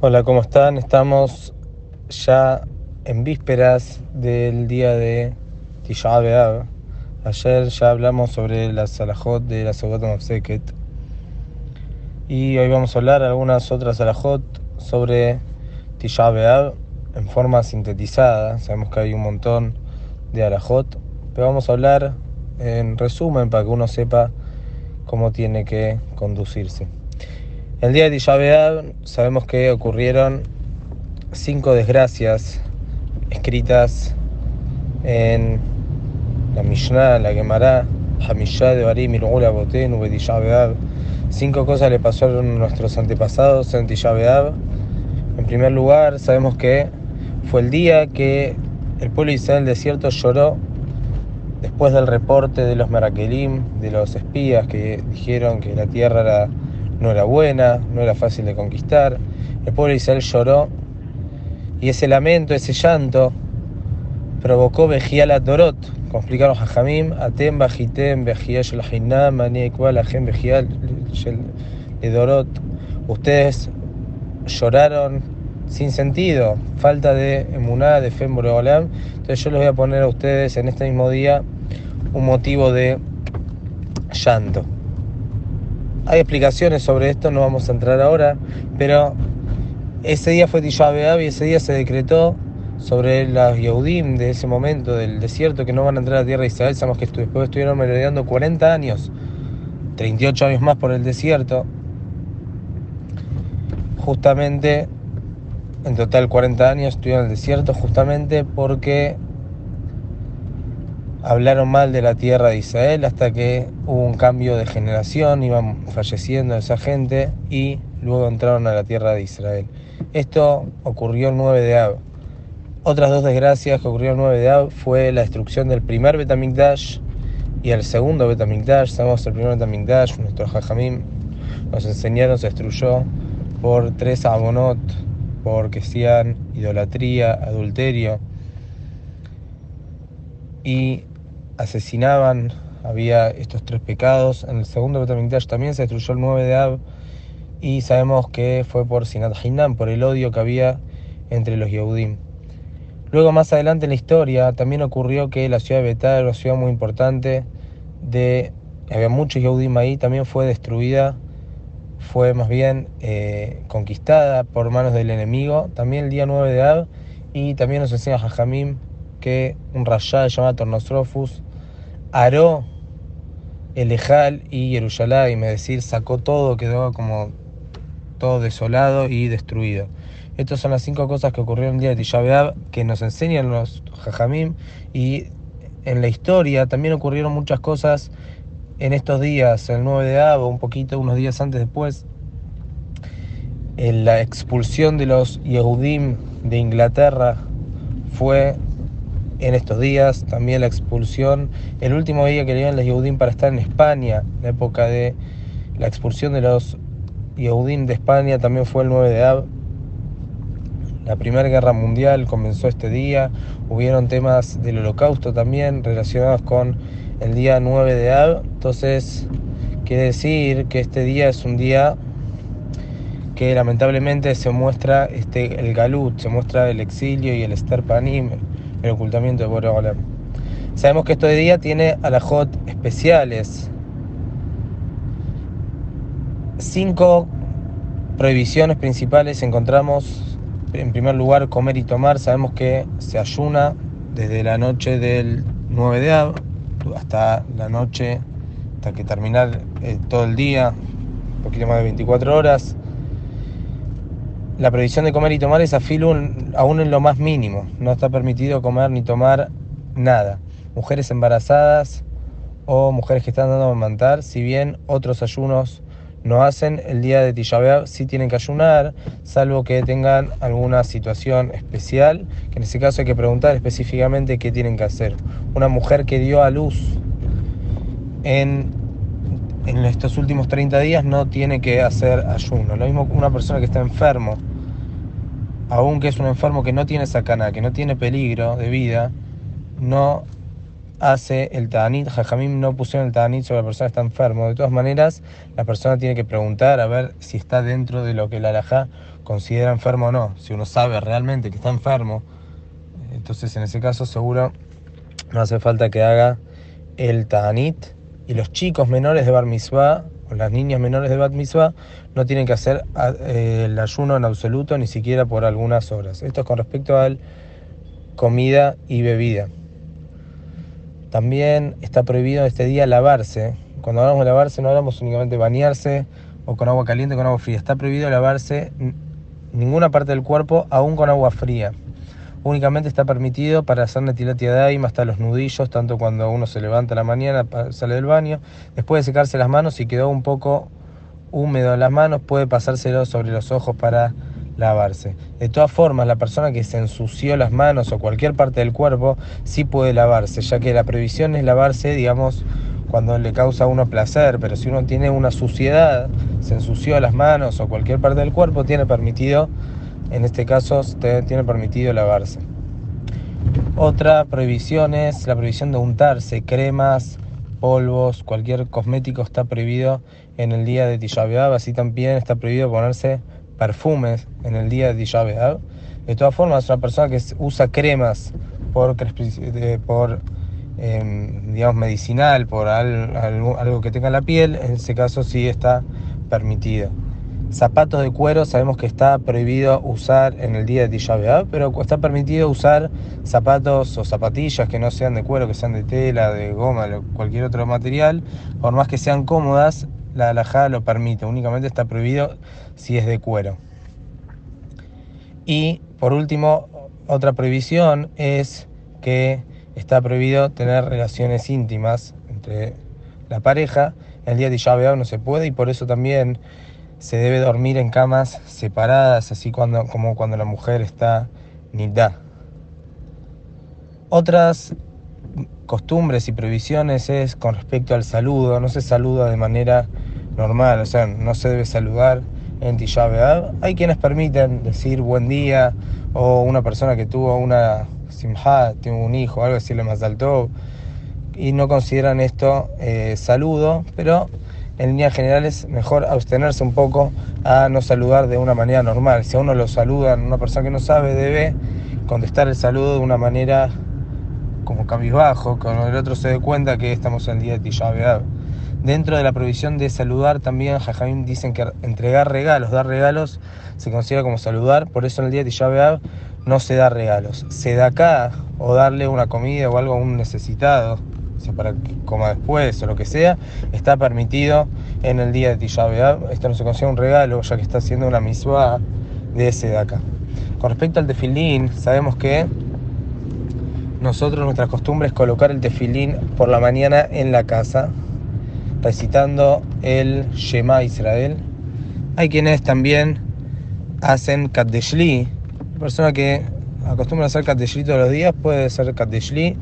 Hola, ¿cómo están? Estamos ya en vísperas del día de Tisha B'Av. Ayer ya hablamos sobre la salahot de la Segot Mafseket. Y hoy vamos a hablar algunas otras salahot sobre Tisha B'Av en forma sintetizada. Sabemos que hay un montón de alajot, pero vamos a hablar en resumen para que uno sepa cómo tiene que conducirse. El día de Tisha sabemos que ocurrieron cinco desgracias escritas en la Mishnah, la Gemara, Hamishah de Barim, Irgula Boten, Tisha Cinco cosas le pasaron a nuestros antepasados en Tisha En primer lugar, sabemos que fue el día que el pueblo de Israel del desierto lloró después del reporte de los Merakelim, de los espías que dijeron que la tierra era no era buena, no era fácil de conquistar. El de Israel lloró y ese lamento, ese llanto, provocó Bejial Dorot, como explicaron Jajamim, Atem Bajitem Bejial Shelajinam, Aniekual Ajem Bejial Dorot. Ustedes lloraron sin sentido, falta de emuná, de fe en Entonces yo les voy a poner a ustedes en este mismo día un motivo de llanto. Hay explicaciones sobre esto, no vamos a entrar ahora, pero ese día fue Tisha y ese día se decretó sobre las Yehudim de ese momento del desierto que no van a entrar a la tierra de Israel. Sabemos que después estuvieron merodeando 40 años, 38 años más por el desierto. Justamente, en total 40 años estuvieron en el desierto, justamente porque hablaron mal de la tierra de Israel hasta que hubo un cambio de generación, iban falleciendo esa gente y luego entraron a la tierra de Israel. Esto ocurrió el 9 de Ab. Otras dos desgracias que ocurrieron el 9 de Ab fue la destrucción del primer Betamikdash y el segundo Betamikdash. Sabemos el primer Betamikdash, nuestro Jajamim nos enseñaron, se destruyó por tres abonot, porque sean idolatría, adulterio y asesinaban, había estos tres pecados. En el segundo Betamikdash también se destruyó el 9 de Ab y sabemos que fue por Sinat Hinam, por el odio que había entre los Yehudim. Luego más adelante en la historia también ocurrió que la ciudad de Betar una ciudad muy importante, de, había muchos Yehudim ahí, también fue destruida, fue más bien eh, conquistada por manos del enemigo, también el día 9 de Ab, y también nos enseña Jajamim que un rayá llamado Tornostrophus aró el Ejal y Jerusalén, es decir, sacó todo, quedó como todo desolado y destruido. Estas son las cinco cosas que ocurrieron el día de Tisha que nos enseñan los Jajamim y en la historia también ocurrieron muchas cosas en estos días, el 9 de Ab, un poquito, unos días antes después, en la expulsión de los Yehudim de Inglaterra fue en estos días, también la expulsión, el último día que le dieron los Yehudim para estar en España, la época de la expulsión de los Yehudim de España también fue el 9 de Ab. La Primera Guerra Mundial comenzó este día, hubieron temas del holocausto también relacionados con el día 9 de Ab, entonces quiere decir que este día es un día que lamentablemente se muestra este, el galut, se muestra el exilio y el esterpanim, el ocultamiento de Boreolam. Sabemos que este día tiene alajot especiales. Cinco prohibiciones principales encontramos, en primer lugar, comer y tomar. Sabemos que se ayuna desde la noche del 9 de ab hasta la noche, hasta que terminar eh, todo el día, un poquito más de 24 horas la prohibición de comer y tomar es afilun aún en lo más mínimo. No está permitido comer ni tomar nada. Mujeres embarazadas o mujeres que están dando a amamantar, si bien otros ayunos no hacen, el día de Tisha sí tienen que ayunar, salvo que tengan alguna situación especial, que en ese caso hay que preguntar específicamente qué tienen que hacer. Una mujer que dio a luz en, en estos últimos 30 días no tiene que hacer ayuno. Lo mismo una persona que está enfermo aunque es un enfermo que no tiene sacana, que no tiene peligro de vida, no hace el ta'anit. Jajamim no pusieron el ta'anit sobre la persona que está enfermo. De todas maneras, la persona tiene que preguntar a ver si está dentro de lo que el alajá considera enfermo o no. Si uno sabe realmente que está enfermo, entonces en ese caso seguro no hace falta que haga el ta'anit. Y los chicos menores de Bar Mitzvah o las niñas menores de Bat Mitzvah no tienen que hacer eh, el ayuno en absoluto, ni siquiera por algunas horas. Esto es con respecto a comida y bebida. También está prohibido este día lavarse. Cuando hablamos de lavarse no hablamos únicamente de bañarse o con agua caliente o con agua fría. Está prohibido lavarse ninguna parte del cuerpo, aún con agua fría. Únicamente está permitido para hacer netilat daim hasta los nudillos, tanto cuando uno se levanta a la mañana, sale del baño. Después de secarse las manos, si quedó un poco húmedo en las manos, puede pasárselo sobre los ojos para lavarse. De todas formas, la persona que se ensució las manos o cualquier parte del cuerpo sí puede lavarse, ya que la previsión es lavarse, digamos, cuando le causa a uno placer, pero si uno tiene una suciedad, se ensució las manos o cualquier parte del cuerpo, tiene permitido en este caso tiene permitido lavarse. Otra prohibición es la prohibición de untarse cremas, polvos, cualquier cosmético está prohibido en el día de Tisha así también está prohibido ponerse perfumes en el día de Tisha De todas formas, una persona que usa cremas por, em, medicinal, por algo, algo que tenga en la piel, en ese caso sí está permitido. Zapatos de cuero sabemos que está prohibido usar en el día de Tisha pero está permitido usar zapatos o zapatillas que no sean de cuero, que sean de tela, de goma, cualquier otro material, por más que sean cómodas, la alajada lo permite, únicamente está prohibido si es de cuero. Y por último, otra prohibición es que está prohibido tener relaciones íntimas entre la pareja. El día de Tisha no se puede y por eso también se debe dormir en camas separadas, así cuando, como cuando la mujer está nidá. Otras costumbres y prohibiciones es con respecto al saludo, no se saluda de manera normal, o sea, no se debe saludar en Tisha Hay quienes permiten decir buen día o una persona que tuvo una simha, tuvo un hijo, algo así le más alto y no consideran esto eh, saludo, pero en líneas generales mejor abstenerse un poco a no saludar de una manera normal. Si a uno lo saluda una persona que no sabe, debe contestar el saludo de una manera como cabizbajo, cuando el otro se dé cuenta que estamos en el día de Tisha Dentro de la provisión de saludar también Jajamín dicen que entregar regalos, dar regalos se considera como saludar, por eso en el día de Tisha no se da regalos. Se da acá o darle una comida o algo a un necesitado para que coma después o lo que sea, está permitido en el día de Tisha Esto no se considera un regalo, ya que está haciendo una misua de ese de acá. Con respecto al tefilín, sabemos que nosotros nuestra costumbre es colocar el tefilín por la mañana en la casa, recitando el Shema Israel. Hay quienes también hacen Kaddeshli. Persona que acostumbra a hacer Kaddeshli todos los días puede hacer Kaddeshli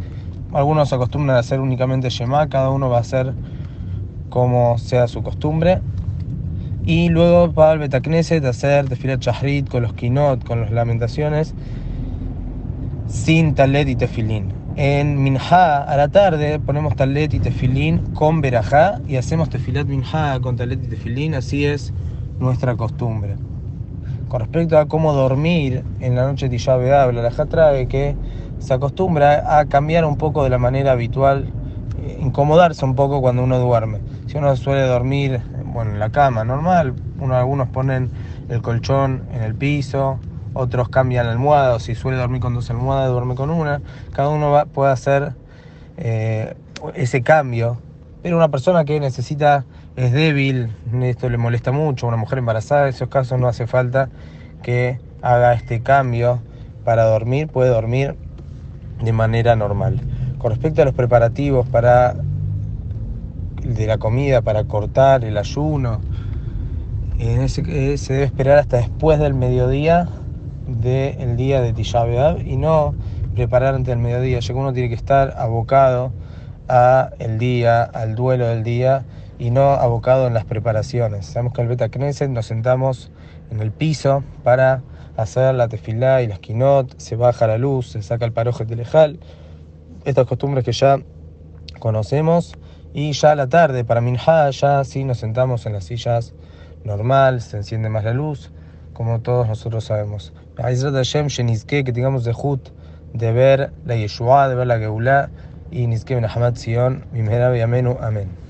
algunos acostumbran a hacer únicamente Shema, cada uno va a hacer como sea su costumbre. Y luego va al Betacneset a hacer Tefilat Shahrit con los Kinot, con las lamentaciones, sin Talet y Tefilín. En Minha a la tarde ponemos Talet y Tefilín con Berajá y hacemos Tefilat Minha con Talet y Tefilín, así es nuestra costumbre. Con respecto a cómo dormir en la noche de Tisha la Alajá trae que se acostumbra a cambiar un poco de la manera habitual, eh, incomodarse un poco cuando uno duerme. Si uno suele dormir bueno, en la cama normal, uno, algunos ponen el colchón en el piso, otros cambian la almohada, o si suele dormir con dos almohadas, duerme con una. Cada uno puede hacer eh, ese cambio. Pero una persona que necesita, es débil, esto le molesta mucho, una mujer embarazada, en esos casos no hace falta que haga este cambio para dormir, puede dormir de manera normal. Con respecto a los preparativos para de la comida, para cortar el ayuno, eh, se debe esperar hasta después del mediodía del día de Tisha y no preparar antes del mediodía, ya que uno tiene que estar abocado a el día, al duelo del día y no abocado en las preparaciones. Sabemos que el Beta Knesset nos sentamos en el piso para hacer la tefilá y la esquinot, se baja la luz, se saca el paroje telejal, estas costumbres que ya conocemos, y ya a la tarde, para Minha, ya sí nos sentamos en las sillas normal, se enciende más la luz, como todos nosotros sabemos. Que tengamos de Jut, de ver la Yeshua, de ver la Geulah, y Nizke Ben Sion, Mimhera Amenu, Amén.